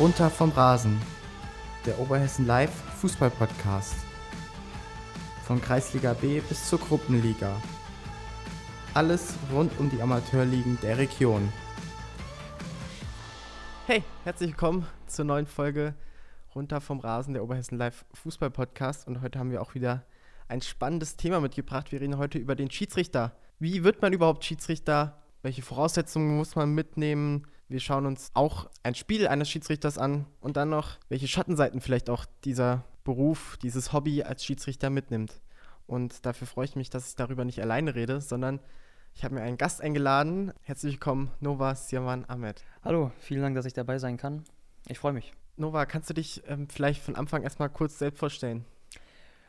Runter vom Rasen, der Oberhessen Live Fußball Podcast. Von Kreisliga B bis zur Gruppenliga. Alles rund um die Amateurligen der Region. Hey, herzlich willkommen zur neuen Folge Runter vom Rasen, der Oberhessen Live Fußball Podcast. Und heute haben wir auch wieder ein spannendes Thema mitgebracht. Wir reden heute über den Schiedsrichter. Wie wird man überhaupt Schiedsrichter? Welche Voraussetzungen muss man mitnehmen? Wir schauen uns auch ein Spiel eines Schiedsrichters an und dann noch, welche Schattenseiten vielleicht auch dieser Beruf, dieses Hobby als Schiedsrichter mitnimmt. Und dafür freue ich mich, dass ich darüber nicht alleine rede, sondern ich habe mir einen Gast eingeladen. Herzlich willkommen, Nova Sirman Ahmed. Hallo, vielen Dank, dass ich dabei sein kann. Ich freue mich. Nova, kannst du dich ähm, vielleicht von Anfang erstmal kurz selbst vorstellen?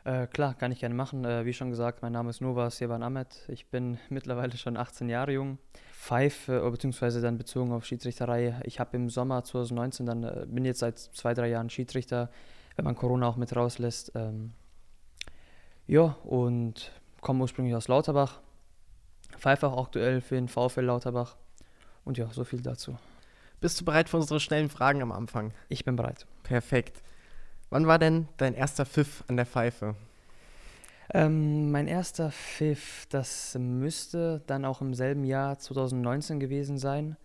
Äh, klar, kann ich gerne machen. Äh, wie schon gesagt, mein Name ist Nova Sirvan Ahmed. Ich bin mittlerweile schon 18 Jahre jung, pfeife, beziehungsweise dann bezogen auf Schiedsrichterei. Ich habe im Sommer 2019 dann, äh, bin jetzt seit zwei, drei Jahren Schiedsrichter, wenn man Corona auch mit rauslässt. Ähm, ja, und komme ursprünglich aus Lauterbach, pfeife auch aktuell für den VfL Lauterbach. Und ja, so viel dazu. Bist du bereit für unsere schnellen Fragen am Anfang? Ich bin bereit. Perfekt. Wann war denn dein erster Pfiff an der Pfeife? Ähm, mein erster Pfiff, das müsste dann auch im selben Jahr 2019 gewesen sein.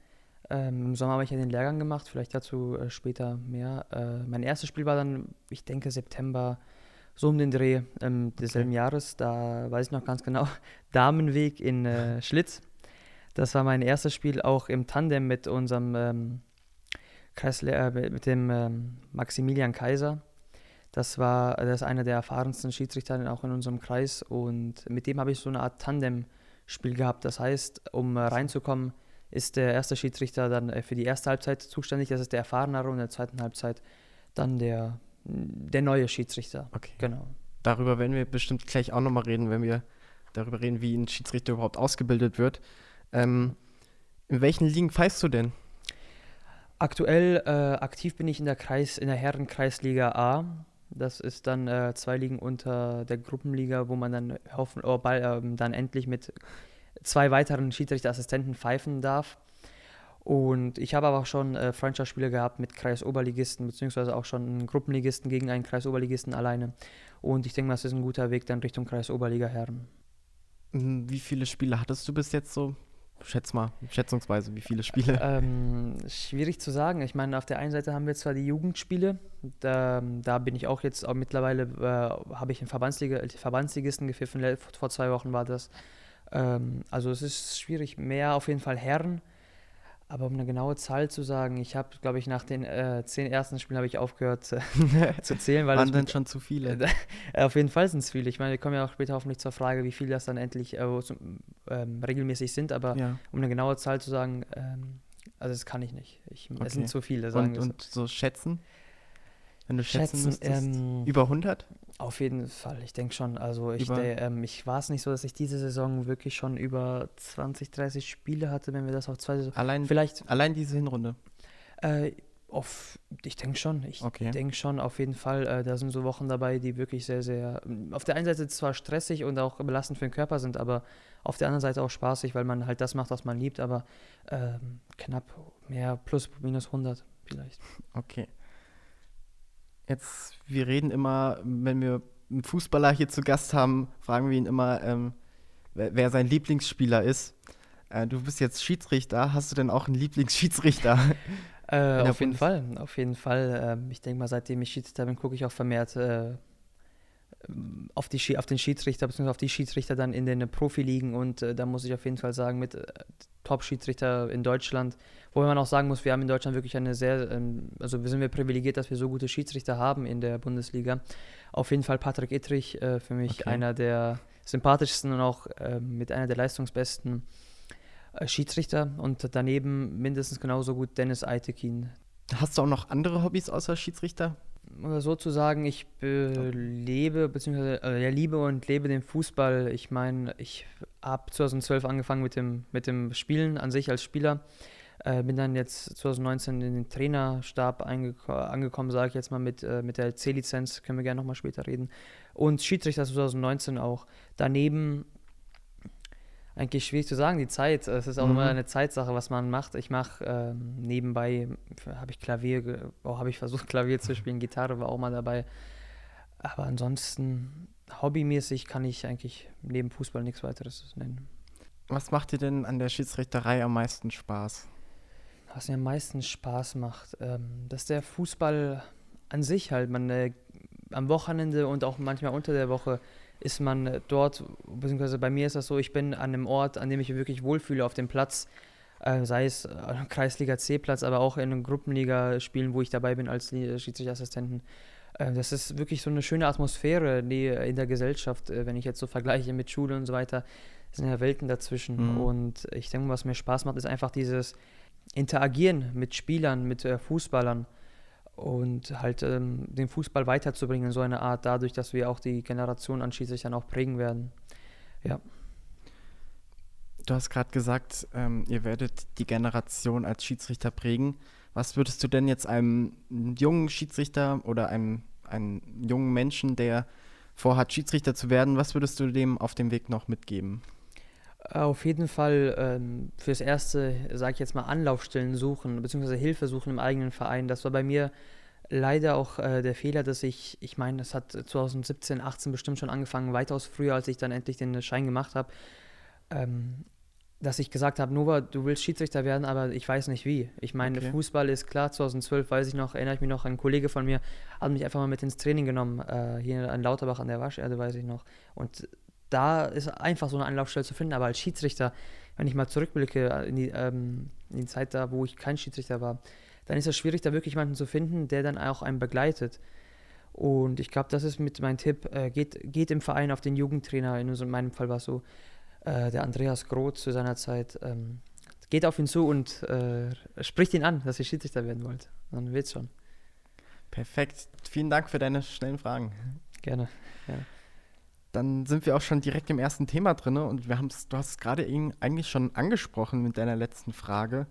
Ähm, Im Sommer habe ich ja den Lehrgang gemacht, vielleicht dazu äh, später mehr. Äh, mein erstes Spiel war dann, ich denke, September, so um den Dreh ähm, desselben okay. Jahres. Da weiß ich noch ganz genau, Damenweg in äh, Schlitz. Das war mein erstes Spiel auch im Tandem mit unserem ähm, Kreisle mit dem ähm, Maximilian Kaiser. Das war das ist einer der erfahrensten Schiedsrichter auch in unserem Kreis und mit dem habe ich so eine Art Tandem-Spiel gehabt. Das heißt, um reinzukommen, ist der erste Schiedsrichter dann äh, für die erste Halbzeit zuständig, das ist der erfahrenere und in der zweiten Halbzeit dann der, der neue Schiedsrichter. Okay. Genau. Darüber werden wir bestimmt gleich auch nochmal reden, wenn wir darüber reden, wie ein Schiedsrichter überhaupt ausgebildet wird. Ähm, in welchen Ligen pfeifst du denn? Aktuell äh, aktiv bin ich in der Kreis, in der Herrenkreisliga A. Das ist dann äh, zwei Ligen unter der Gruppenliga, wo man dann hoffen, oh, bald, äh, dann endlich mit zwei weiteren Schiedsrichterassistenten pfeifen darf. Und ich habe aber auch schon äh, Freundschaftsspiele gehabt mit Kreisoberligisten, beziehungsweise auch schon Gruppenligisten gegen einen Kreisoberligisten alleine. Und ich denke, das ist ein guter Weg dann Richtung Kreisoberliga Herren. Wie viele Spiele hattest du bis jetzt so? Schätz mal, schätzungsweise, wie viele Spiele? Ähm, schwierig zu sagen. Ich meine, auf der einen Seite haben wir zwar die Jugendspiele, da, da bin ich auch jetzt auch mittlerweile, äh, habe ich einen Verbandsliga, Verbandsligisten gepfiffen, vor zwei Wochen war das. Ähm, also es ist schwierig, mehr auf jeden Fall Herren. Aber um eine genaue Zahl zu sagen, ich habe, glaube ich, nach den äh, zehn ersten Spielen habe ich aufgehört äh, zu zählen. Weil Waren denn schon zu viele? Äh, auf jeden Fall sind es viele. Ich meine, wir kommen ja auch später hoffentlich zur Frage, wie viele das dann endlich äh, ähm, regelmäßig sind. Aber ja. um eine genaue Zahl zu sagen, ähm, also das kann ich nicht. Ich, okay. Es sind zu viele. Sagen und, und so schätzen? Wenn du schätzen, schätzen müsstest, ähm, über 100? Auf jeden Fall, ich denke schon. Also ich, der, ähm, ich war es nicht so, dass ich diese Saison wirklich schon über 20, 30 Spiele hatte, wenn wir das auf zwei Saisons. Allein, vielleicht, allein diese Hinrunde? Äh, auf, ich denke schon. Ich okay. denke schon, auf jeden Fall. Äh, da sind so Wochen dabei, die wirklich sehr, sehr. Auf der einen Seite zwar stressig und auch belastend für den Körper sind, aber auf der anderen Seite auch spaßig, weil man halt das macht, was man liebt, aber ähm, knapp mehr, plus, minus 100 vielleicht. Okay. Jetzt, wir reden immer, wenn wir einen Fußballer hier zu Gast haben, fragen wir ihn immer, ähm, wer, wer, sein Lieblingsspieler ist. Äh, du bist jetzt Schiedsrichter. Hast du denn auch einen Lieblingsschiedsrichter? Äh, auf jeden Fall, auf jeden Fall. Äh, ich denke mal, seitdem ich Schiedsrichter bin, gucke ich auch vermehrt äh, auf, die, auf den Schiedsrichter bzw. auf die Schiedsrichter dann in den Profiligen und äh, da muss ich auf jeden Fall sagen, mit äh, Top-Schiedsrichter in Deutschland, wo man auch sagen muss, wir haben in Deutschland wirklich eine sehr, ähm, also wir sind wir privilegiert, dass wir so gute Schiedsrichter haben in der Bundesliga. Auf jeden Fall Patrick Ittrich, äh, für mich okay. einer der sympathischsten und auch äh, mit einer der leistungsbesten äh, Schiedsrichter und daneben mindestens genauso gut Dennis Eitekin. Hast du auch noch andere Hobbys außer Schiedsrichter? Oder sozusagen, ich lebe, beziehungsweise äh, liebe und lebe den Fußball. Ich meine, ich habe 2012 angefangen mit dem, mit dem Spielen an sich als Spieler. Äh, bin dann jetzt 2019 in den Trainerstab angekommen, sage ich jetzt mal, mit, äh, mit der C-Lizenz, können wir gerne nochmal später reden. Und Schiedsrichter 2019 auch. Daneben Eigentlich schwierig zu sagen, die Zeit. Es ist auch mhm. immer eine Zeitsache, was man macht. Ich mache ähm, nebenbei, habe ich Klavier, oh, habe ich versucht, Klavier zu spielen, Gitarre war auch mal dabei. Aber ansonsten, hobbymäßig kann ich eigentlich neben Fußball nichts weiteres nennen. Was macht dir denn an der Schiedsrichterei am meisten Spaß? Was mir am meisten Spaß macht, ähm, dass der Fußball an sich halt, man äh, am Wochenende und auch manchmal unter der Woche ist man äh, dort, beziehungsweise bei mir ist das so, ich bin an einem Ort, an dem ich mich wirklich wohlfühle auf dem Platz, äh, sei es äh, Kreisliga C-Platz, aber auch in Gruppenliga-Spielen, wo ich dabei bin als Schiedsrichterassistenten. Äh, das ist wirklich so eine schöne Atmosphäre in der Gesellschaft, äh, wenn ich jetzt so vergleiche mit Schule und so weiter. Es sind ja Welten dazwischen. Mhm. Und ich denke, was mir Spaß macht, ist einfach dieses Interagieren mit Spielern, mit äh, Fußballern und halt ähm, den Fußball weiterzubringen in so einer Art, dadurch, dass wir auch die Generation an Schiedsrichtern auch prägen werden. Ja. Du hast gerade gesagt, ähm, ihr werdet die Generation als Schiedsrichter prägen. Was würdest du denn jetzt einem jungen Schiedsrichter oder einem, einem jungen Menschen, der vorhat, Schiedsrichter zu werden, was würdest du dem auf dem Weg noch mitgeben? Auf jeden Fall ähm, fürs Erste, sage ich jetzt mal, Anlaufstellen suchen, beziehungsweise Hilfe suchen im eigenen Verein. Das war bei mir leider auch äh, der Fehler, dass ich, ich meine, das hat 2017, 18 bestimmt schon angefangen, weitaus früher, als ich dann endlich den Schein gemacht habe, ähm, dass ich gesagt habe, Nova, du willst Schiedsrichter werden, aber ich weiß nicht wie. Ich meine, okay. Fußball ist klar, 2012 weiß ich noch, erinnere ich mich noch, ein Kollege von mir hat mich einfach mal mit ins Training genommen, äh, hier in Lauterbach an der Wascherde, weiß ich noch. Und da ist einfach so eine Anlaufstelle zu finden. Aber als Schiedsrichter, wenn ich mal zurückblicke in die, ähm, in die Zeit da, wo ich kein Schiedsrichter war, dann ist es schwierig, da wirklich jemanden zu finden, der dann auch einen begleitet. Und ich glaube, das ist mit meinem Tipp, äh, geht, geht im Verein auf den Jugendtrainer, in, in meinem Fall war es so, äh, der Andreas Groth zu seiner Zeit, ähm, geht auf ihn zu und äh, spricht ihn an, dass ihr Schiedsrichter werden wollt. Dann wird's schon. Perfekt. Vielen Dank für deine schnellen Fragen. Gerne. Ja dann sind wir auch schon direkt im ersten Thema drin und wir haben's, du hast es gerade eigentlich schon angesprochen mit deiner letzten Frage.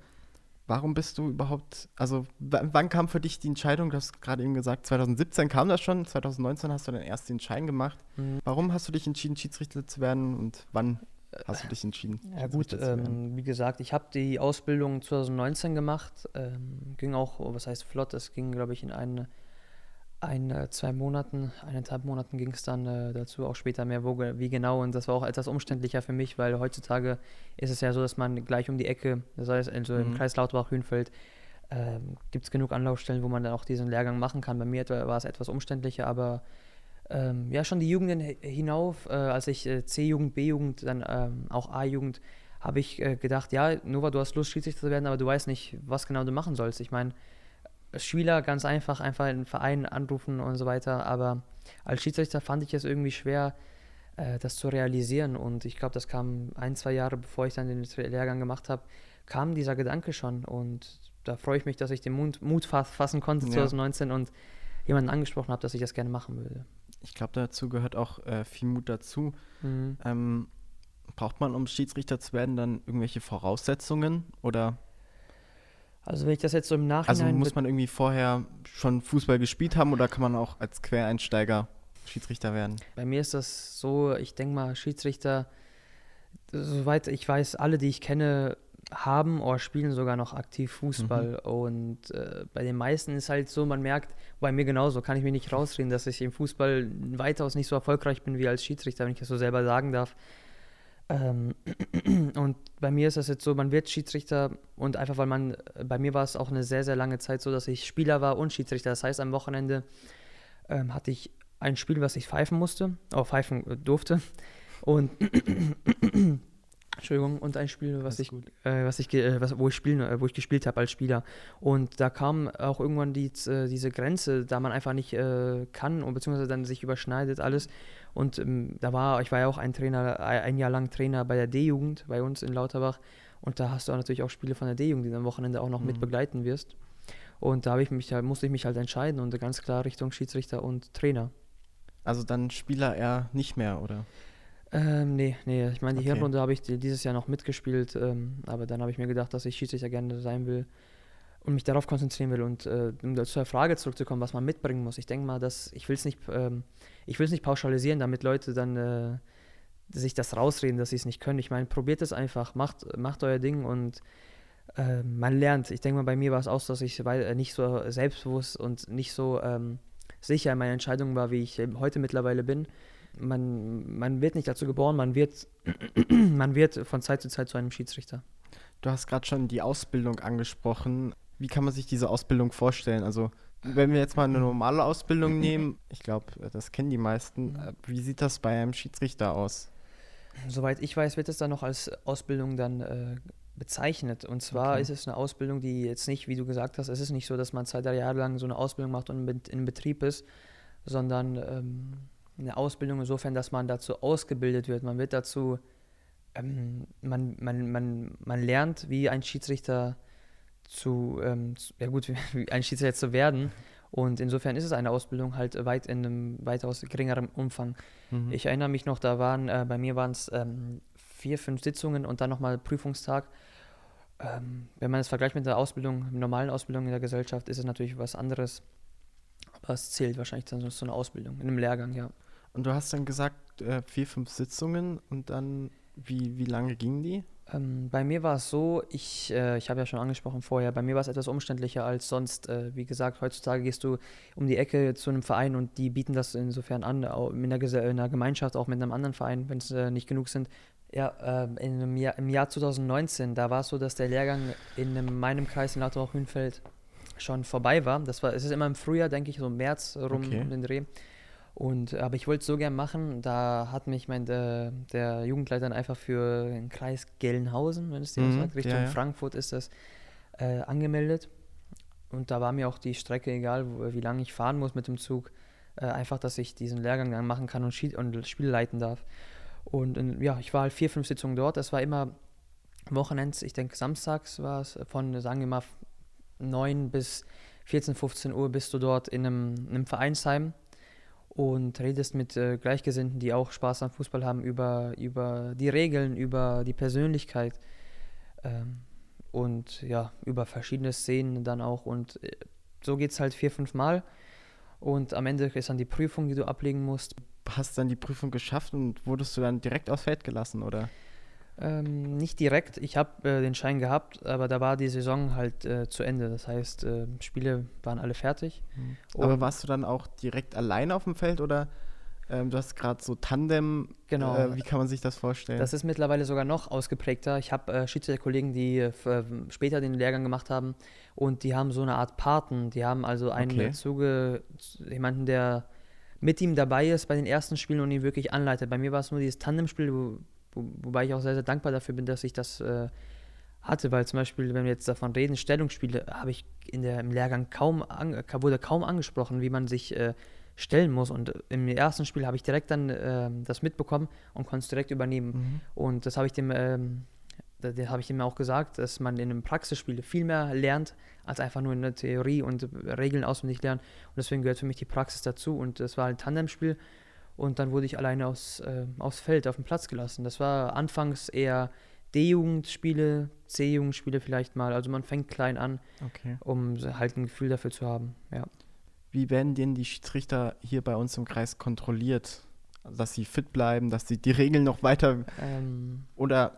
Warum bist du überhaupt, also wann kam für dich die Entscheidung, du hast gerade eben gesagt, 2017 kam das schon, 2019 hast du dann erst den Schein gemacht. Mhm. Warum hast du dich entschieden, Schiedsrichter zu werden und wann hast du dich entschieden? Ja gut, ähm, wie gesagt, ich habe die Ausbildung 2019 gemacht, ähm, ging auch, was heißt flott, es ging glaube ich in eine ein, äh, zwei Monaten, eineinhalb Monaten ging es dann äh, dazu, auch später mehr, wo, wie genau. Und das war auch etwas umständlicher für mich, weil heutzutage ist es ja so, dass man gleich um die Ecke, das heißt also mhm. im Kreis Lauterbach-Hünfeld, äh, gibt es genug Anlaufstellen, wo man dann auch diesen Lehrgang machen kann. Bei mir war es etwas umständlicher, aber ähm, ja, schon die Jugenden hinauf, äh, als ich äh, C-Jugend, B-Jugend, dann ähm, auch A-Jugend, habe ich äh, gedacht, ja, Nova, du hast Lust, Schiedsrichter zu werden, aber du weißt nicht, was genau du machen sollst. Ich meine, Spieler ganz einfach, einfach einen Verein anrufen und so weiter. Aber als Schiedsrichter fand ich es irgendwie schwer, äh, das zu realisieren. Und ich glaube, das kam ein, zwei Jahre, bevor ich dann den Lehrgang gemacht habe, kam dieser Gedanke schon. Und da freue ich mich, dass ich den Mut, Mut fassen konnte ja. 2019 und jemanden angesprochen habe, dass ich das gerne machen würde. Ich glaube, dazu gehört auch äh, viel Mut dazu. Mhm. Ähm, braucht man, um Schiedsrichter zu werden, dann irgendwelche Voraussetzungen oder also wenn ich das jetzt so im Nachhinein... Also muss man irgendwie vorher schon Fußball gespielt haben oder kann man auch als Quereinsteiger Schiedsrichter werden? Bei mir ist das so, ich denke mal, Schiedsrichter, soweit ich weiß, alle, die ich kenne, haben oder spielen sogar noch aktiv Fußball. Mhm. Und äh, bei den meisten ist halt so, man merkt, bei mir genauso, kann ich mich nicht rausreden, dass ich im Fußball weitaus nicht so erfolgreich bin wie als Schiedsrichter, wenn ich das so selber sagen darf. Ähm, und bei mir ist das jetzt so, man wird Schiedsrichter und einfach weil man, bei mir war es auch eine sehr, sehr lange Zeit so, dass ich Spieler war und Schiedsrichter. Das heißt, am Wochenende ähm, hatte ich ein Spiel, was ich pfeifen musste, auch pfeifen äh, durfte. Und Entschuldigung, und ein Spiel, was ich, äh, was ich, äh, was, wo ich spielen, äh, wo ich gespielt habe als Spieler. Und da kam auch irgendwann die, äh, diese Grenze, da man einfach nicht äh, kann und beziehungsweise dann sich überschneidet alles. Und ähm, da war, ich war ja auch ein Trainer, ein Jahr lang Trainer bei der D-Jugend bei uns in Lauterbach. Und da hast du natürlich auch Spiele von der D-Jugend, die du am Wochenende auch noch mhm. mit begleiten wirst. Und da habe ich mich, da musste ich mich halt entscheiden und ganz klar Richtung Schiedsrichter und Trainer. Also dann Spieler eher nicht mehr, oder? Ähm, nee, nee. Ich meine, die okay. Hinrunde habe ich dieses Jahr noch mitgespielt, ähm, aber dann habe ich mir gedacht, dass ich Schiedsrichter gerne sein will und mich darauf konzentrieren will. Und äh, um zur Frage zurückzukommen, was man mitbringen muss. Ich denke mal, dass ich will es nicht, ähm, ich will es nicht pauschalisieren, damit Leute dann äh, sich das rausreden, dass sie es nicht können. Ich meine, probiert es einfach, macht, macht euer Ding und äh, man lernt. Ich denke mal, bei mir war es auch so, dass ich nicht so selbstbewusst und nicht so ähm, sicher in meinen Entscheidungen war, wie ich heute mittlerweile bin. Man, man wird nicht dazu geboren, man wird, man wird von Zeit zu Zeit zu einem Schiedsrichter. Du hast gerade schon die Ausbildung angesprochen. Wie kann man sich diese Ausbildung vorstellen? Also, wenn wir jetzt mal eine normale Ausbildung nehmen, ich glaube, das kennen die meisten, äh, wie sieht das bei einem Schiedsrichter aus? Soweit ich weiß, wird es dann noch als Ausbildung dann äh, bezeichnet. Und zwar okay. ist es eine Ausbildung, die jetzt nicht, wie du gesagt hast, es ist nicht so, dass man zwei, drei Jahre lang so eine Ausbildung macht und in Betrieb ist, sondern ähm, eine Ausbildung insofern, dass man dazu ausgebildet wird. Man wird dazu, ähm, man, man, man, man lernt, wie ein Schiedsrichter zu, ähm, zu ja gut, wie ein Schiedsrichter zu werden. Und insofern ist es eine Ausbildung halt weit in einem weitaus geringeren Umfang. Mhm. Ich erinnere mich noch, da waren, äh, bei mir waren es ähm, vier, fünf Sitzungen und dann nochmal Prüfungstag. Ähm, wenn man es vergleicht mit der Ausbildung, normalen Ausbildung in der Gesellschaft, ist es natürlich was anderes. Aber es zählt wahrscheinlich dann so eine Ausbildung, in einem Lehrgang, ja. Und du hast dann gesagt, äh, vier, fünf Sitzungen und dann, wie, wie lange gingen die? Ähm, bei mir war es so, ich, äh, ich habe ja schon angesprochen vorher, bei mir war es etwas umständlicher als sonst. Äh, wie gesagt, heutzutage gehst du um die Ecke zu einem Verein und die bieten das insofern an, in der, in der Gemeinschaft, auch mit einem anderen Verein, wenn es äh, nicht genug sind. Ja, ähm, in Jahr, im Jahr 2019, da war es so, dass der Lehrgang in einem, meinem Kreis in Lauterbach-Hünfeld schon vorbei war. Das war, es ist immer im Frühjahr, denke ich, so im März rum okay. um den Dreh. Und, aber ich wollte es so gern machen, da hat mich mein, der, der Jugendleiter dann einfach für den Kreis Gelnhausen, wenn es dir mhm, sagt, Richtung ja, ja. Frankfurt ist das, äh, angemeldet. Und da war mir auch die Strecke egal, wo, wie lange ich fahren muss mit dem Zug, äh, einfach, dass ich diesen Lehrgang dann machen kann und, Schied und Spiel leiten darf. Und in, ja, ich war halt vier, fünf Sitzungen dort. Das war immer Wochenends, ich denke samstags war es, von, sagen wir mal, 9 bis 14, 15 Uhr bist du dort in einem, in einem Vereinsheim und redest mit äh, Gleichgesinnten, die auch Spaß am Fußball haben, über, über die Regeln, über die Persönlichkeit ähm, und ja, über verschiedene Szenen dann auch. Und äh, so geht es halt vier, fünf Mal. Und am Ende ist dann die Prüfung, die du ablegen musst. Hast du dann die Prüfung geschafft und wurdest du dann direkt aufs Feld gelassen, oder? Ähm, nicht direkt. Ich habe äh, den Schein gehabt, aber da war die Saison halt äh, zu Ende. Das heißt, äh, Spiele waren alle fertig. Mhm. Aber warst du dann auch direkt alleine auf dem Feld oder ähm, du hast gerade so Tandem? Genau. Äh, wie kann man sich das vorstellen? Das ist mittlerweile sogar noch ausgeprägter. Ich habe äh, Schiedsrichterkollegen, die äh, später den Lehrgang gemacht haben und die haben so eine Art Paten. Die haben also einen okay. Zuge, jemanden, der mit ihm dabei ist bei den ersten Spielen und ihn wirklich anleitet. Bei mir war es nur dieses Tandemspiel, wo wo, wobei ich auch sehr, sehr dankbar dafür bin, dass ich das äh, hatte, weil zum Beispiel, wenn wir jetzt davon reden, Stellungsspiele, habe ich in der, im Lehrgang kaum, an, wurde kaum angesprochen, wie man sich äh, stellen muss. Und im ersten Spiel habe ich direkt dann äh, das mitbekommen und konnte es direkt übernehmen. Mhm. Und das habe ich dem, ähm, habe ich ihm auch gesagt, dass man in einem Praxisspiel viel mehr lernt, als einfach nur in der Theorie und Regeln auswendig lernen. Und deswegen gehört für mich die Praxis dazu. Und das war ein Tandemspiel. Und dann wurde ich alleine aus, äh, aufs Feld, auf den Platz gelassen. Das war anfangs eher D-Jugendspiele, C-Jugendspiele vielleicht mal. Also man fängt klein an, okay. um halt ein Gefühl dafür zu haben. Ja. Wie werden denn die Schiedsrichter hier bei uns im Kreis kontrolliert? Dass sie fit bleiben, dass sie die Regeln noch weiter. Ähm, oder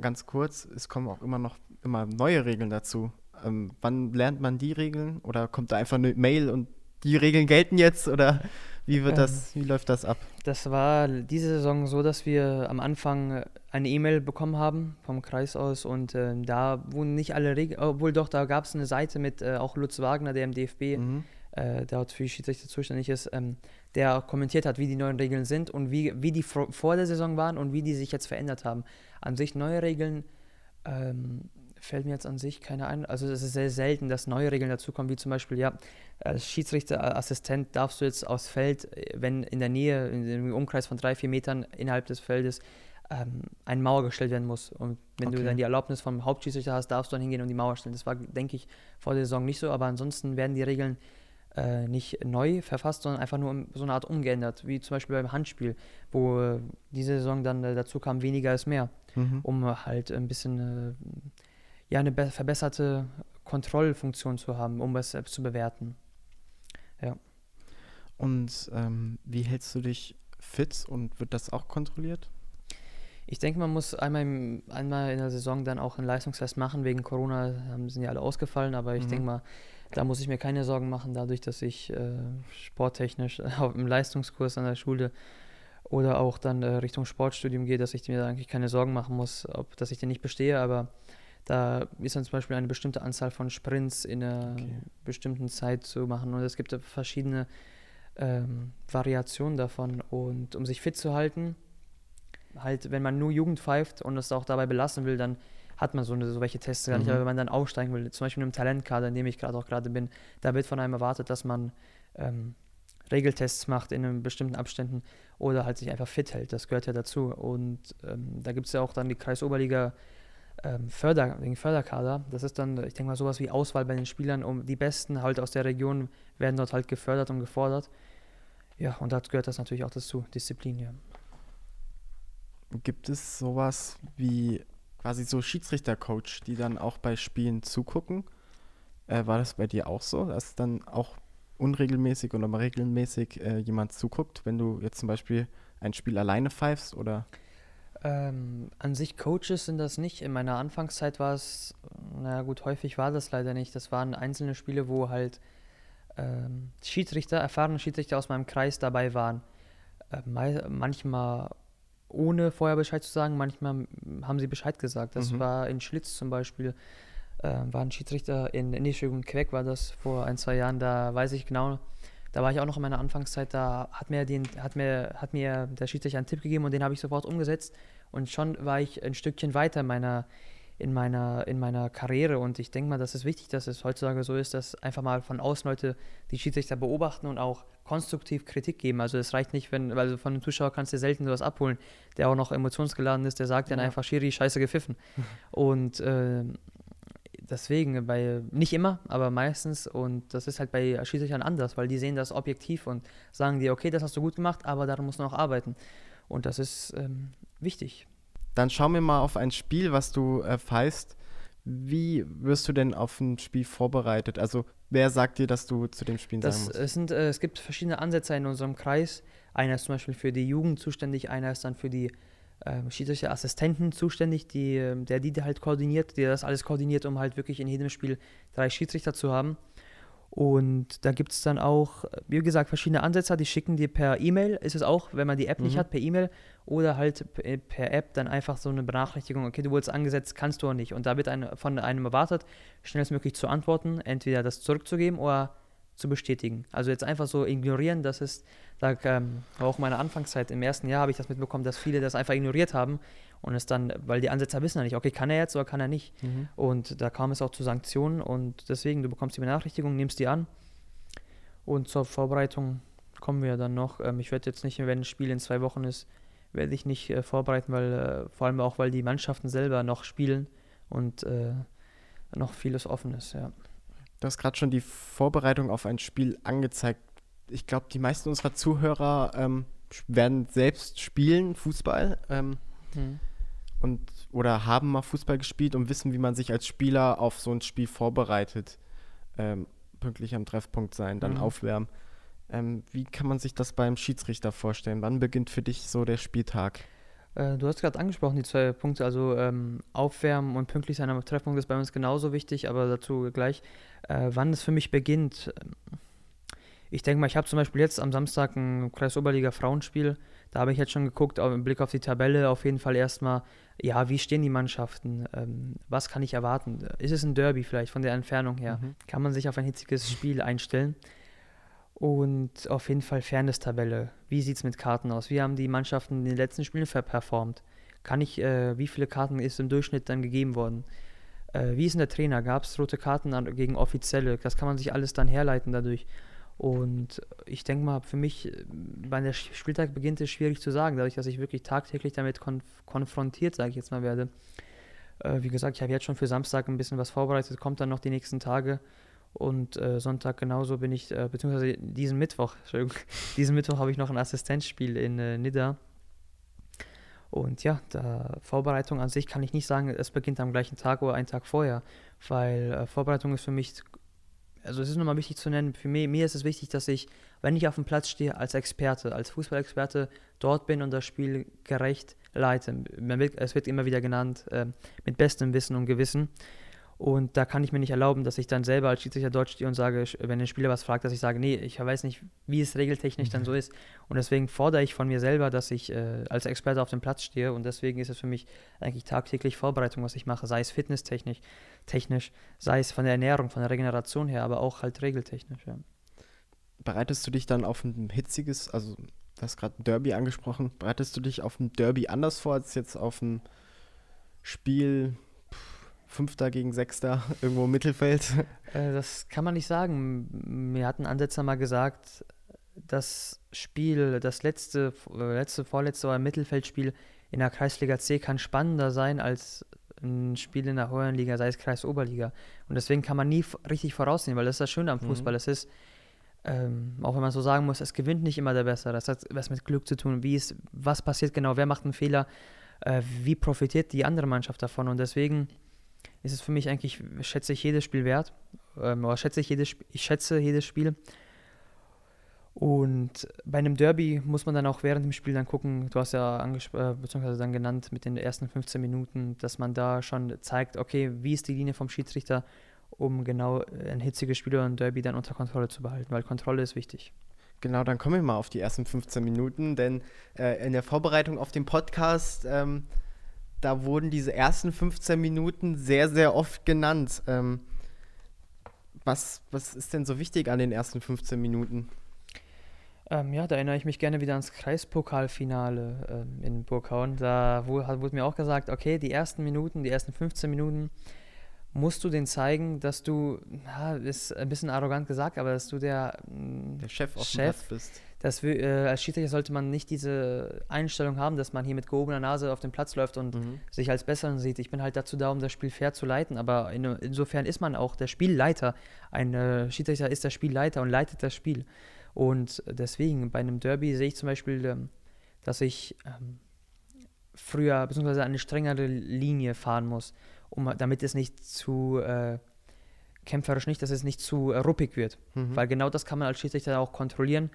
ganz kurz, es kommen auch immer noch immer neue Regeln dazu. Ähm, wann lernt man die Regeln? Oder kommt da einfach eine Mail und die Regeln gelten jetzt? Oder wie wird das, ähm, wie läuft das ab? Das war diese Saison so, dass wir am Anfang eine E-Mail bekommen haben vom Kreis aus und äh, da wurden nicht alle Regeln, obwohl doch, da gab es eine Seite mit äh, auch Lutz Wagner, der im DFB, mhm. äh, der für die Schiedsrichter zuständig ist, ähm, der kommentiert hat, wie die neuen Regeln sind und wie, wie die vor der Saison waren und wie die sich jetzt verändert haben. An sich neue Regeln ähm, fällt mir jetzt an sich keine ein. Also es ist sehr selten, dass neue Regeln dazukommen, wie zum Beispiel, ja, als Schiedsrichterassistent darfst du jetzt aufs Feld, wenn in der Nähe, in dem Umkreis von drei, vier Metern innerhalb des Feldes ähm, eine Mauer gestellt werden muss. Und wenn okay. du dann die Erlaubnis vom Hauptschiedsrichter hast, darfst du dann hingehen und die Mauer stellen. Das war, denke ich, vor der Saison nicht so, aber ansonsten werden die Regeln äh, nicht neu verfasst, sondern einfach nur so eine Art umgeändert, wie zum Beispiel beim Handspiel, wo äh, diese Saison dann äh, dazu kam, weniger ist mehr, mhm. um halt ein bisschen ja, eine verbesserte Kontrollfunktion zu haben, um es selbst zu bewerten. Ja. Und ähm, wie hältst du dich fit und wird das auch kontrolliert? Ich denke, man muss einmal, im, einmal in der Saison dann auch einen Leistungstest machen. Wegen Corona sind ja alle ausgefallen, aber ich mhm. denke mal, da muss ich mir keine Sorgen machen, dadurch, dass ich äh, sporttechnisch äh, im Leistungskurs an der Schule oder auch dann äh, Richtung Sportstudium gehe, dass ich mir eigentlich keine Sorgen machen muss, ob, dass ich den nicht bestehe, aber da ist dann zum Beispiel eine bestimmte Anzahl von Sprints in einer okay. bestimmten Zeit zu machen und es gibt verschiedene ähm, Variationen davon und um sich fit zu halten, halt wenn man nur Jugend pfeift und es auch dabei belassen will, dann hat man so, eine, so welche Tests gar nicht. Mhm. Aber wenn man dann aufsteigen will, zum Beispiel in einem Talentkader, in dem ich gerade auch gerade bin, da wird von einem erwartet, dass man ähm, Regeltests macht in einem bestimmten Abständen oder halt sich einfach fit hält. Das gehört ja dazu. Und ähm, da gibt es ja auch dann die Kreisoberliga ähm, Förder, den Förderkader. Das ist dann, ich denke mal, sowas wie Auswahl bei den Spielern. Um die Besten halt aus der Region werden dort halt gefördert und gefordert. Ja, und da gehört das natürlich auch dazu, Disziplin, ja. Gibt es sowas wie quasi so Schiedsrichter-Coach, die dann auch bei Spielen zugucken? Äh, war das bei dir auch so, dass dann auch unregelmäßig oder mal regelmäßig äh, jemand zuguckt, wenn du jetzt zum Beispiel ein Spiel alleine pfeifst oder? Ähm, an sich Coaches sind das nicht. In meiner Anfangszeit war es, naja gut, häufig war das leider nicht. Das waren einzelne Spiele, wo halt ähm, Schiedsrichter, erfahrene Schiedsrichter aus meinem Kreis dabei waren. Äh, manchmal ohne vorher Bescheid zu sagen, manchmal haben sie Bescheid gesagt. Das mhm. war in Schlitz zum Beispiel äh, war ein Schiedsrichter in, Entschuldigung, Quebec war das vor ein, zwei Jahren, da weiß ich genau, da war ich auch noch in meiner Anfangszeit, da hat mir, den, hat mir, hat mir der Schiedsrichter einen Tipp gegeben und den habe ich sofort umgesetzt und schon war ich ein Stückchen weiter in meiner, in meiner, in meiner Karriere und ich denke mal, das ist wichtig, dass es heutzutage so ist, dass einfach mal von außen Leute die Schiedsrichter beobachten und auch konstruktiv Kritik geben. Also es reicht nicht, wenn, weil von einem Zuschauer kannst du selten sowas abholen, der auch noch emotionsgeladen ist, der sagt ja. dann einfach, Schiri, scheiße gepfiffen. und äh, deswegen, bei, nicht immer, aber meistens. Und das ist halt bei Schiedsrichtern anders, weil die sehen das objektiv und sagen dir, okay, das hast du gut gemacht, aber daran musst du noch arbeiten. Und das ist ähm, wichtig. Dann schauen wir mal auf ein Spiel, was du äh, pfeifst. Wie wirst du denn auf ein Spiel vorbereitet? Also, wer sagt dir, dass du zu dem Spiel das, sein musst? Es, sind, äh, es gibt verschiedene Ansätze in unserem Kreis. Einer ist zum Beispiel für die Jugend zuständig, einer ist dann für die ähm, Schiedsrichterassistenten zuständig, die, ähm, der die halt koordiniert, der das alles koordiniert, um halt wirklich in jedem Spiel drei Schiedsrichter zu haben. Und da gibt es dann auch, wie gesagt, verschiedene Ansätze, die schicken dir per E-Mail, ist es auch, wenn man die App mhm. nicht hat, per E-Mail oder halt per App dann einfach so eine Benachrichtigung, okay, du wurdest angesetzt, kannst du auch nicht. Und da wird ein, von einem erwartet, schnellstmöglich zu antworten, entweder das zurückzugeben oder zu bestätigen. Also jetzt einfach so ignorieren, das ist, da ähm, auch meine Anfangszeit, im ersten Jahr habe ich das mitbekommen, dass viele das einfach ignoriert haben und es dann, weil die Ansätze wissen ja nicht, okay, kann er jetzt oder kann er nicht. Mhm. Und da kam es auch zu Sanktionen und deswegen, du bekommst die Benachrichtigung, nimmst die an und zur Vorbereitung kommen wir dann noch. Ähm, ich werde jetzt nicht, wenn ein Spiel in zwei Wochen ist, werde ich nicht äh, vorbereiten, weil äh, vor allem auch, weil die Mannschaften selber noch spielen und äh, noch vieles offen ist, ja. Du hast gerade schon die Vorbereitung auf ein Spiel angezeigt. Ich glaube, die meisten unserer Zuhörer ähm, werden selbst spielen, Fußball. Ähm, hm. und, oder haben mal Fußball gespielt und wissen, wie man sich als Spieler auf so ein Spiel vorbereitet. Ähm, pünktlich am Treffpunkt sein, dann mhm. aufwärmen. Ähm, wie kann man sich das beim Schiedsrichter vorstellen? Wann beginnt für dich so der Spieltag? Äh, du hast gerade angesprochen, die zwei Punkte, also ähm, Aufwärmen und pünktlich sein am Treffpunkt ist bei uns genauso wichtig, aber dazu gleich. Äh, wann es für mich beginnt, ich denke mal, ich habe zum Beispiel jetzt am Samstag ein Kreisoberliga Frauenspiel. Da habe ich jetzt schon geguckt, auf, im Blick auf die Tabelle, auf jeden Fall erstmal, ja, wie stehen die Mannschaften? Ähm, was kann ich erwarten? Ist es ein Derby vielleicht von der Entfernung her? Mhm. Kann man sich auf ein hitziges Spiel einstellen? Und auf jeden Fall Fairness-Tabelle. Wie sieht es mit Karten aus? Wie haben die Mannschaften in den letzten Spielen performt? Kann ich, äh, wie viele Karten ist im Durchschnitt dann gegeben worden? Äh, wie ist denn der Trainer? Gab es rote Karten an, gegen Offizielle? Das kann man sich alles dann herleiten dadurch. Und ich denke mal, für mich, wenn der Spieltag beginnt, ist schwierig zu sagen, dadurch, dass ich wirklich tagtäglich damit konf konfrontiert, sage ich jetzt mal, werde. Äh, wie gesagt, ich habe jetzt schon für Samstag ein bisschen was vorbereitet, kommt dann noch die nächsten Tage. Und äh, Sonntag genauso bin ich, äh, beziehungsweise diesen Mittwoch, diesen Mittwoch habe ich noch ein Assistenzspiel in äh, Nidda. Und ja, der Vorbereitung an sich kann ich nicht sagen, es beginnt am gleichen Tag oder einen Tag vorher, weil äh, Vorbereitung ist für mich, also es ist nochmal wichtig zu nennen, für mich, mir ist es wichtig, dass ich wenn ich auf dem Platz stehe als Experte, als Fußballexperte dort bin und das Spiel gerecht leite. Wird, es wird immer wieder genannt, äh, mit bestem Wissen und Gewissen. Und da kann ich mir nicht erlauben, dass ich dann selber als Schiedsrichter dort stehe und sage, wenn ein Spieler was fragt, dass ich sage, nee, ich weiß nicht, wie es regeltechnisch dann so ist. Und deswegen fordere ich von mir selber, dass ich äh, als Experte auf dem Platz stehe. Und deswegen ist es für mich eigentlich tagtäglich Vorbereitung, was ich mache, sei es fitnesstechnisch, technisch, sei es von der Ernährung, von der Regeneration her, aber auch halt regeltechnisch. Ja. Bereitest du dich dann auf ein hitziges, also du hast gerade ein Derby angesprochen, bereitest du dich auf ein Derby anders vor als jetzt auf ein Spiel Fünfter gegen Sechster, irgendwo im Mittelfeld? Äh, das kann man nicht sagen. Mir hat ein Ansetzer mal gesagt, das Spiel, das letzte, äh, letzte, vorletzte oder Mittelfeldspiel in der Kreisliga C kann spannender sein als ein Spiel in der höheren Liga, sei es Kreis Oberliga. Und deswegen kann man nie richtig vorausnehmen, weil das ist das Schöne am mhm. Fußball. Mhm. Es ist, ähm, auch wenn man so sagen muss, es gewinnt nicht immer der Bessere. Das hat was mit Glück zu tun. Wie ist, was passiert genau? Wer macht einen Fehler? Äh, wie profitiert die andere Mannschaft davon? Und deswegen ist es für mich eigentlich, schätze ich jedes Spiel wert. Ähm, oder schätze ich jedes ich schätze jedes Spiel. Und bei einem Derby muss man dann auch während dem Spiel dann gucken, du hast ja äh, beziehungsweise dann genannt mit den ersten 15 Minuten, dass man da schon zeigt, okay, wie ist die Linie vom Schiedsrichter, um genau ein hitziges Spiel oder ein Derby dann unter Kontrolle zu behalten, weil Kontrolle ist wichtig. Genau, dann kommen wir mal auf die ersten 15 Minuten, denn äh, in der Vorbereitung auf den Podcast ähm, da wurden diese ersten 15 Minuten sehr, sehr oft genannt. Ähm, was, was ist denn so wichtig an den ersten 15 Minuten? Ähm, ja, da erinnere ich mich gerne wieder ans Kreispokalfinale ähm, in Burghauen. Da wurde mir auch gesagt, okay, die ersten Minuten, die ersten 15 Minuten musst du denen zeigen, dass du, na, ist ein bisschen arrogant gesagt, aber dass du der, mm, der Chef Chef, bist. Dass wir, äh, als Schiedsrichter sollte man nicht diese Einstellung haben, dass man hier mit gehobener Nase auf den Platz läuft und mhm. sich als Besseren sieht. Ich bin halt dazu da, um das Spiel fair zu leiten, aber in, insofern ist man auch der Spielleiter. Ein äh, Schiedsrichter ist der Spielleiter und leitet das Spiel. Und deswegen, bei einem Derby sehe ich zum Beispiel, ähm, dass ich ähm, früher, beziehungsweise eine strengere Linie fahren muss um, damit es nicht zu äh, kämpferisch nicht, dass es nicht zu äh, ruppig wird. Mhm. Weil genau das kann man als Schiedsrichter auch kontrollieren.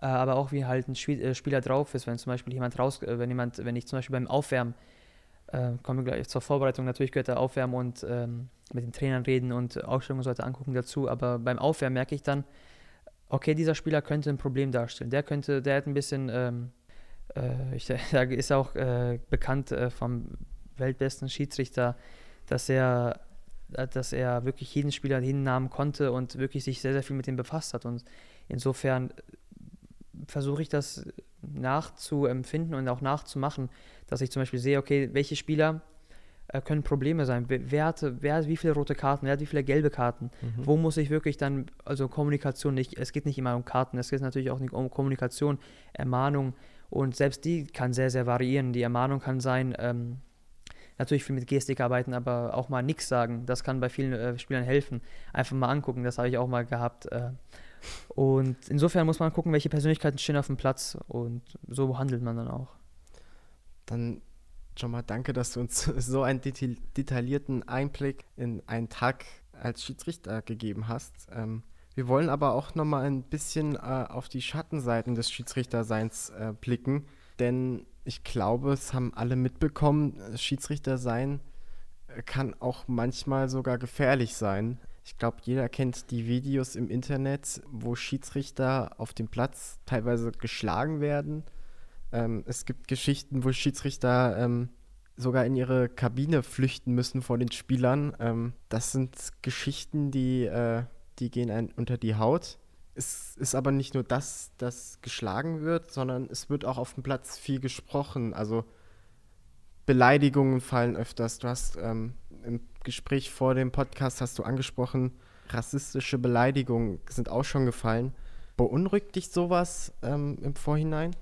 Äh, aber auch wie halt ein äh, Spieler drauf ist, wenn zum Beispiel jemand raus, äh, wenn jemand, wenn ich zum Beispiel beim Aufwärmen, äh, kommen gleich zur Vorbereitung, natürlich gehört der Aufwärmen und ähm, mit den Trainern reden und Ausstellungen und so weiter angucken dazu, aber beim Aufwärmen merke ich dann, okay, dieser Spieler könnte ein Problem darstellen. Der könnte, der hat ein bisschen, ähm, äh, ich, der ist auch äh, bekannt äh, vom weltbesten Schiedsrichter dass er, dass er wirklich jeden Spieler hinnahmen konnte und wirklich sich sehr, sehr viel mit ihm befasst hat. Und insofern versuche ich das nachzuempfinden und auch nachzumachen, dass ich zum Beispiel sehe, okay, welche Spieler äh, können Probleme sein. Wer hat, wer hat wie viele rote Karten, wer hat wie viele gelbe Karten? Mhm. Wo muss ich wirklich dann, also Kommunikation nicht, es geht nicht immer um Karten, es geht natürlich auch nicht um Kommunikation, Ermahnung und selbst die kann sehr, sehr variieren. Die Ermahnung kann sein, ähm, natürlich viel mit Gestik arbeiten, aber auch mal nichts sagen. Das kann bei vielen äh, Spielern helfen. Einfach mal angucken, das habe ich auch mal gehabt. Äh. Und insofern muss man gucken, welche Persönlichkeiten stehen auf dem Platz und so handelt man dann auch. Dann schon mal danke, dass du uns so einen detaillierten Einblick in einen Tag als Schiedsrichter gegeben hast. Ähm, wir wollen aber auch noch mal ein bisschen äh, auf die Schattenseiten des Schiedsrichterseins äh, blicken, denn ich glaube, es haben alle mitbekommen, Schiedsrichter sein äh, kann auch manchmal sogar gefährlich sein. Ich glaube, jeder kennt die Videos im Internet, wo Schiedsrichter auf dem Platz teilweise geschlagen werden. Ähm, es gibt Geschichten, wo Schiedsrichter ähm, sogar in ihre Kabine flüchten müssen vor den Spielern. Ähm, das sind Geschichten, die, äh, die gehen einen unter die Haut es ist aber nicht nur das, das geschlagen wird, sondern es wird auch auf dem Platz viel gesprochen. Also Beleidigungen fallen öfters. Du hast ähm, im Gespräch vor dem Podcast hast du angesprochen, rassistische Beleidigungen sind auch schon gefallen. Beunruhigt dich sowas ähm, im Vorhinein?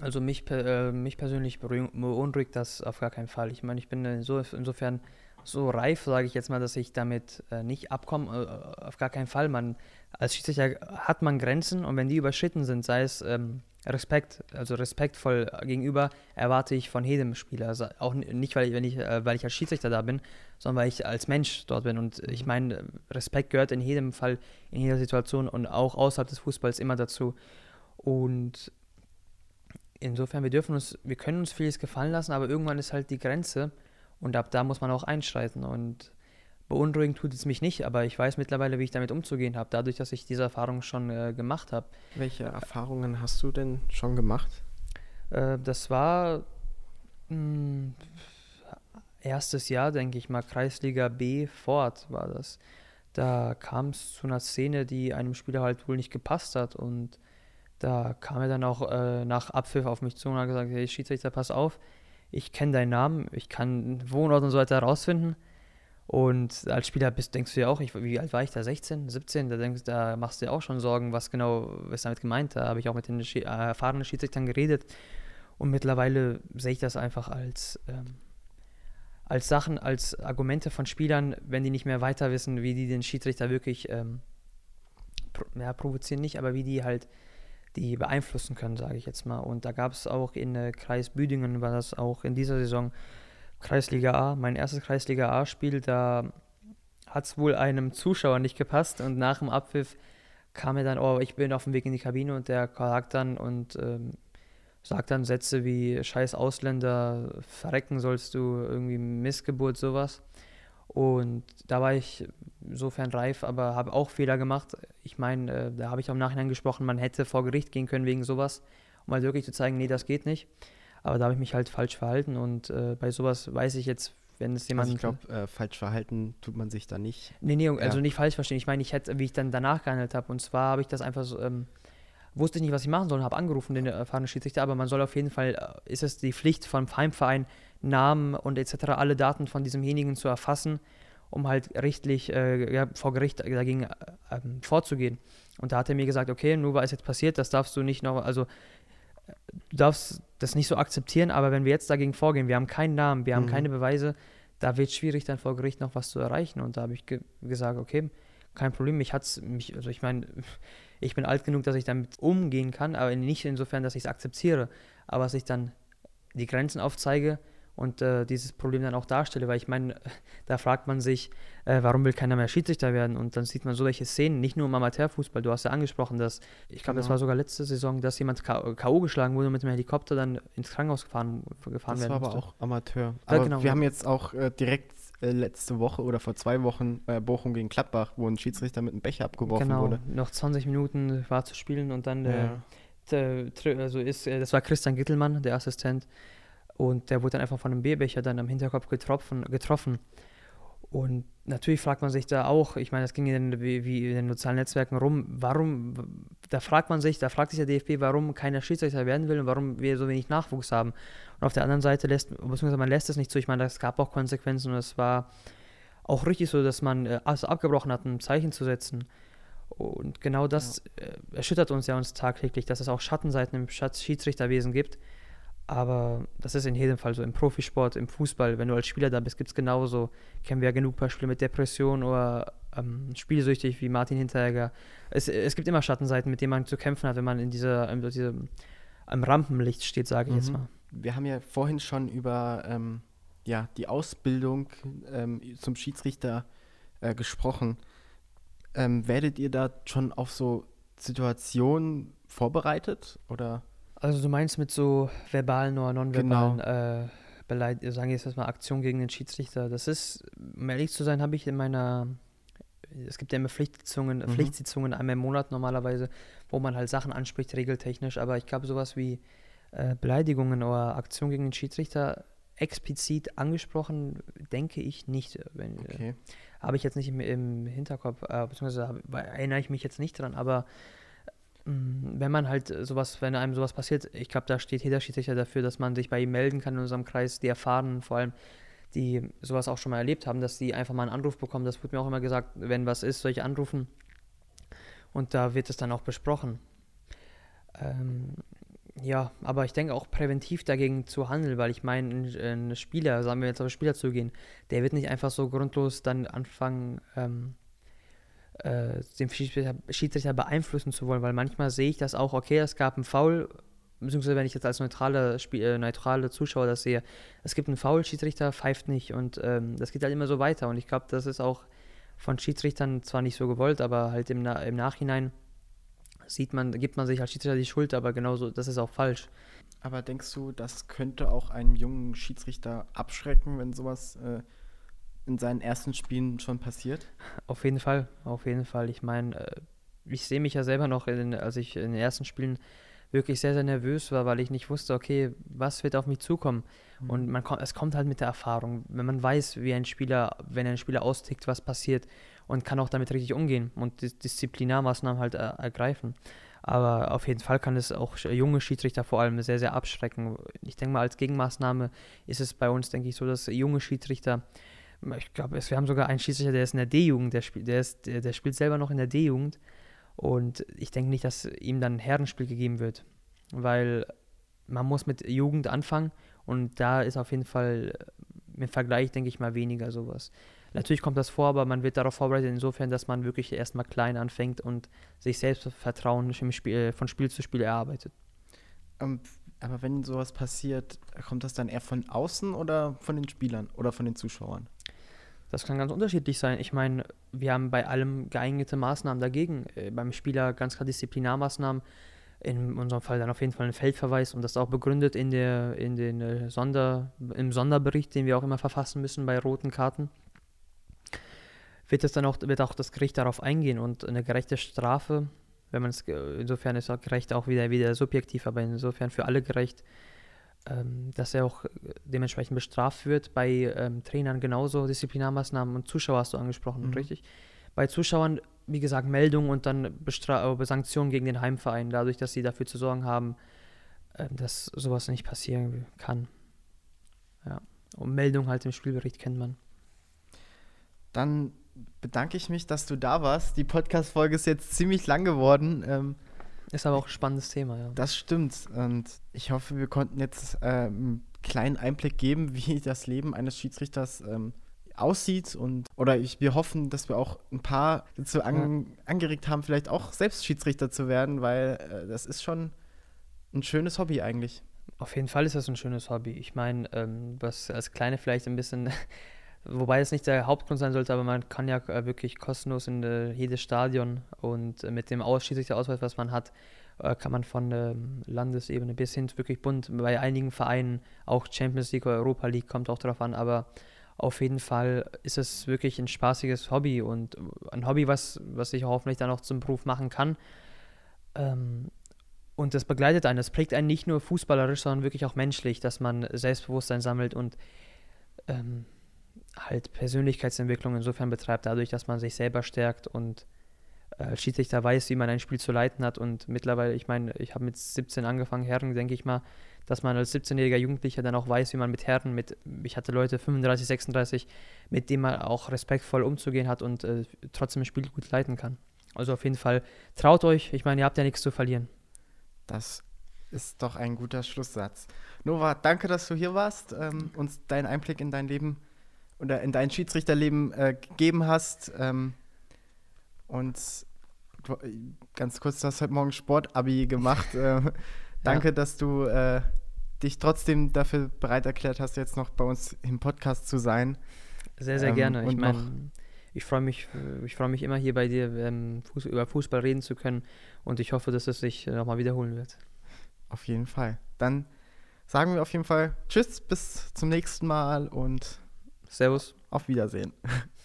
Also mich, äh, mich persönlich beunruhigt das auf gar keinen Fall. Ich meine, ich bin so, insofern so reif, sage ich jetzt mal, dass ich damit äh, nicht abkomme. Äh, auf gar keinen Fall. Man, als Schiedsrichter hat man Grenzen und wenn die überschritten sind, sei es ähm, Respekt, also respektvoll gegenüber, erwarte ich von jedem Spieler. Also auch nicht, weil ich, wenn ich, äh, weil ich als Schiedsrichter da bin, sondern weil ich als Mensch dort bin. Und ich meine, Respekt gehört in jedem Fall, in jeder Situation und auch außerhalb des Fußballs immer dazu. Und insofern, wir dürfen uns, wir können uns vieles gefallen lassen, aber irgendwann ist halt die Grenze und ab da muss man auch einschreiten. Und beunruhigend tut es mich nicht, aber ich weiß mittlerweile, wie ich damit umzugehen habe, dadurch, dass ich diese Erfahrung schon äh, gemacht habe. Welche Erfahrungen hast du denn schon gemacht? Äh, das war mh, hm, erstes Jahr, denke ich mal, Kreisliga B Fort war das. Da kam es zu einer Szene, die einem Spieler halt wohl nicht gepasst hat und da kam er dann auch äh, nach Abpfiff auf mich zu und hat gesagt, hey Schiedsrichter, pass auf, ich kenne deinen Namen, ich kann Wohnort und so weiter herausfinden. Und als Spieler bist, denkst du ja auch, ich, wie alt war ich da? 16, 17? Da, denkst, da machst du dir auch schon Sorgen, was genau ist damit gemeint. Da habe ich auch mit den Schi äh, erfahrenen Schiedsrichtern geredet. Und mittlerweile sehe ich das einfach als, ähm, als Sachen, als Argumente von Spielern, wenn die nicht mehr weiter wissen, wie die den Schiedsrichter wirklich ähm, pro, ja, provozieren, nicht, aber wie die halt die beeinflussen können, sage ich jetzt mal. Und da gab es auch in äh, Kreis Büdingen, war das auch in dieser Saison Kreisliga A, mein erstes Kreisliga A-Spiel, da hat es wohl einem Zuschauer nicht gepasst und nach dem Abpfiff kam er dann, oh, ich bin auf dem Weg in die Kabine und der sagt dann und ähm, sagt dann Sätze wie Scheiß Ausländer, verrecken sollst du, irgendwie Missgeburt, sowas. Und da war ich insofern reif, aber habe auch Fehler gemacht. Ich meine, äh, da habe ich am Nachhinein gesprochen, man hätte vor Gericht gehen können wegen sowas, um halt wirklich zu zeigen, nee, das geht nicht. Aber da habe ich mich halt falsch verhalten und äh, bei sowas weiß ich jetzt, wenn es jemand. Also ich glaube, äh, falsch verhalten tut man sich da nicht. Nee, nee, also ja. nicht falsch verstehen. Ich meine, ich hätte, wie ich dann danach gehandelt habe. Und zwar habe ich das einfach so, ähm, wusste ich nicht, was ich machen soll und habe angerufen, den erfahrenen Schiedsrichter, aber man soll auf jeden Fall, äh, ist es die Pflicht vom Heimverein, Namen und etc., alle Daten von diesemjenigen zu erfassen, um halt rechtlich äh, ja, vor Gericht dagegen äh, ähm, vorzugehen. Und da hat er mir gesagt, okay, nur weil es jetzt passiert, das darfst du nicht noch, also du darfst das nicht so akzeptieren, aber wenn wir jetzt dagegen vorgehen, wir haben keinen Namen, wir haben mhm. keine Beweise, da wird es schwierig, dann vor Gericht noch was zu erreichen. Und da habe ich ge gesagt, okay, kein Problem, mich hat's, mich, also ich meine, ich bin alt genug, dass ich damit umgehen kann, aber nicht insofern, dass ich es akzeptiere, aber dass ich dann die Grenzen aufzeige und äh, dieses Problem dann auch darstelle, weil ich meine, da fragt man sich, äh, warum will keiner mehr Schiedsrichter werden und dann sieht man so welche Szenen, nicht nur im Amateurfußball, du hast ja angesprochen, dass, ich glaube, genau. das war sogar letzte Saison, dass jemand K.O. geschlagen wurde und mit dem Helikopter dann ins Krankenhaus gefahren, gefahren das werden Das war aber auch Amateur. Aber ja, genau. wir haben jetzt auch äh, direkt äh, letzte Woche oder vor zwei Wochen Bochum gegen Gladbach, wo ein Schiedsrichter mit einem Becher abgeworfen genau. wurde. noch 20 Minuten war zu spielen und dann ja. der, der, also ist, äh, das war Christian Gittelmann, der Assistent, und der wurde dann einfach von einem Bierbecher dann am Hinterkopf getroffen. getroffen. Und natürlich fragt man sich da auch, ich meine, das ging in, wie, wie in den sozialen Netzwerken rum, warum, da fragt man sich, da fragt sich der DFB, warum keiner Schiedsrichter werden will und warum wir so wenig Nachwuchs haben. Und auf der anderen Seite lässt, beziehungsweise man lässt es nicht zu, ich meine, es gab auch Konsequenzen und es war auch richtig so, dass man äh, also abgebrochen hat, ein Zeichen zu setzen. Und genau das ja. äh, erschüttert uns ja uns tagtäglich, dass es auch Schattenseiten im Schiedsrichterwesen gibt. Aber das ist in jedem Fall so im Profisport, im Fußball. Wenn du als Spieler da bist, gibt es genauso. Kennen wir ja genug Beispiele mit Depression oder ähm, spielsüchtig wie Martin Hinteregger. Es, es gibt immer Schattenseiten, mit denen man zu kämpfen hat, wenn man in dieser, in dieser am Rampenlicht steht, sage ich mhm. jetzt mal. Wir haben ja vorhin schon über ähm, ja, die Ausbildung ähm, zum Schiedsrichter äh, gesprochen. Ähm, werdet ihr da schon auf so Situationen vorbereitet oder? Also du meinst mit so verbalen oder nonverbalen genau. äh, sagen wir jetzt mal Aktion gegen den Schiedsrichter. Das ist, um ehrlich zu sein, habe ich in meiner es gibt ja immer Pflichtsitzungen, mhm. Pflichtsitzungen einmal im Monat normalerweise, wo man halt Sachen anspricht, regeltechnisch, aber ich glaube sowas wie äh, Beleidigungen oder Aktion gegen den Schiedsrichter explizit angesprochen, denke ich nicht. Wenn, äh, okay. äh, habe ich jetzt nicht im, im Hinterkopf, äh, beziehungsweise erinnere ich mich jetzt nicht dran, aber wenn man halt sowas, wenn einem sowas passiert, ich glaube, da steht jeder Schiedsrichter dafür, dass man sich bei ihm melden kann in unserem Kreis, die erfahren, vor allem, die sowas auch schon mal erlebt haben, dass die einfach mal einen Anruf bekommen. Das wird mir auch immer gesagt, wenn was ist, soll ich anrufen. Und da wird es dann auch besprochen. Ähm, Ja, aber ich denke auch präventiv dagegen zu handeln, weil ich meine, ein, Spieler, sagen wir jetzt auf den Spieler zu gehen, der wird nicht einfach so grundlos dann anfangen, ähm, äh, den Schiedsrichter, Schiedsrichter, beeinflussen zu wollen, weil manchmal sehe ich das auch, okay, es gab einen Foul, beziehungsweise wenn ich jetzt als neutrale, Spiel, äh, neutrale Zuschauer das sehe, es gibt einen Foul, Schiedsrichter pfeift nicht und ähm, das geht halt immer so weiter und ich glaube, das ist auch von Schiedsrichtern zwar nicht so gewollt, aber halt im, im Nachhinein sieht man, gibt man sich als Schiedsrichter die Schuld, aber genauso, das ist auch falsch. Aber denkst du, das könnte auch einen jungen Schiedsrichter abschrecken, wenn sowas äh, in seinen ersten Spielen schon passiert? Auf jeden Fall, auf jeden Fall. Ich meine, äh, ich sehe mich ja selber noch, in, als ich in den ersten Spielen wirklich sehr, sehr nervös war, weil ich nicht wusste, okay, was wird auf mich zukommen. Mhm. Und man es kommt halt mit der Erfahrung. Wenn man weiß, wie ein Spieler, wenn ein Spieler austickt, was passiert und kann auch damit richtig umgehen und Dis Disziplinarmaßnahmen halt er ergreifen. Aber auf jeden Fall kann es auch junge Schiedsrichter vor allem sehr, sehr abschrecken. Ich denke mal, als Gegenmaßnahme ist es bei uns, denke ich, so, dass junge Schiedsrichter, ich glaube, wir haben sogar einen Schiedsrichter, der ist in der D-Jugend, der, spiel, der, der, der spielt selber noch in der D-Jugend. Und ich denke nicht, dass ihm dann ein Herrenspiel gegeben wird, weil man muss mit Jugend anfangen und da ist auf jeden Fall im Vergleich, denke ich mal, weniger sowas. Natürlich kommt das vor, aber man wird darauf vorbereitet, insofern, dass man wirklich erstmal klein anfängt und sich selbst Vertrauen Spiel, äh, von Spiel zu Spiel erarbeitet. Um, aber wenn sowas passiert, kommt das dann eher von außen oder von den Spielern oder von den Zuschauern? Das kann ganz unterschiedlich sein. Ich meine, wir haben bei allem geeignete Maßnahmen dagegen. Äh, beim Spieler ganz klar Disziplinarmaßnahmen, in unserem Fall dann auf jeden Fall ein Feldverweis und das auch begründet in der, in den äh, Sonder, im Sonderbericht, den wir auch immer verfassen müssen bei roten Karten wird es dann auch, wird auch das Gericht darauf eingehen und eine gerechte Strafe, wenn man es, insofern ist auch gerecht auch wieder, wieder subjektiv, aber insofern für alle gerecht, ähm, dass er auch dementsprechend bestraft wird. Bei ähm, Trainern genauso Disziplinarmaßnahmen und Zuschauer hast du angesprochen, mhm. richtig? Bei Zuschauern, wie gesagt, Meldung und dann Bestra äh, Sanktionen gegen den Heimverein, dadurch, dass sie dafür zu sorgen haben, äh, dass sowas nicht passieren kann. Ja. Und Meldung halt im Spielbericht kennt man. Dann bedanke ich mich, dass du da warst. Die Podcast-Folge ist jetzt ziemlich lang geworden. Ähm, ist aber auch ein spannendes Thema, ja. Das stimmt. Und ich hoffe, wir konnten jetzt ähm, einen kleinen Einblick geben, wie das Leben eines Schiedsrichters ähm, aussieht. Und, oder ich, wir hoffen, dass wir auch ein paar dazu an, ja. angeregt haben, vielleicht auch selbst Schiedsrichter zu werden, weil äh, das ist schon ein schönes Hobby eigentlich. Auf jeden Fall ist das ein schönes Hobby. Ich meine, ähm, was als Kleine vielleicht ein bisschen Wobei es nicht der Hauptgrund sein sollte, aber man kann ja äh, wirklich kostenlos in äh, jedes Stadion und äh, mit dem Ausschließlicher was man hat, kann man von der Landesebene bis hin wirklich bunt, bei einigen Vereinen, auch Champions League oder Europa League kommt auch darauf an, aber auf jeden Fall ist es wirklich ein spaßiges Hobby und ein Hobby, was, was ich hoffentlich dann auch zum Beruf machen kann. Ähm, und das begleitet einen, das prägt einen nicht nur fußballerisch, sondern wirklich auch menschlich, dass man Selbstbewusstsein sammelt und ähm, halt Persönlichkeitsentwicklung insofern betreibt, dadurch, dass man sich selber stärkt und äh, Schiedsrichter weiß, wie man ein Spiel zu leiten hat. Und mittlerweile, ich meine, ich habe mit 17 angefangen, Herren, denke ich mal, dass man als 17-jähriger Jugendlicher dann auch weiß, wie man mit Herren, mit, ich hatte Leute 35, 36, mit denen man auch respektvoll umzugehen hat und äh, trotzdem ein Spiel gut leiten kann. Also auf jeden Fall, traut euch, ich meine, ihr habt ja nichts zu verlieren. Das ist doch ein guter Schlusssatz. Nova, danke, dass du hier warst, ähm, uns deinen Einblick in dein Leben oder in dein Schiedsrichterleben äh, gegeben hast. Ähm, und du, ganz kurz, du hast heute Morgen Sportabi gemacht. Äh, danke, ja. dass du äh, dich trotzdem dafür bereit erklärt hast, jetzt noch bei uns im Podcast zu sein. Sehr, sehr ähm, gerne. Ich meine, ich freue mich, ich mich immer hier bei dir ähm, Fuß, über Fußball reden zu können und ich hoffe, dass es sich nochmal wiederholen wird. Auf jeden Fall. Dann sagen wir auf jeden Fall Tschüss, bis zum nächsten Mal und Servus. Auf Wiedersehen.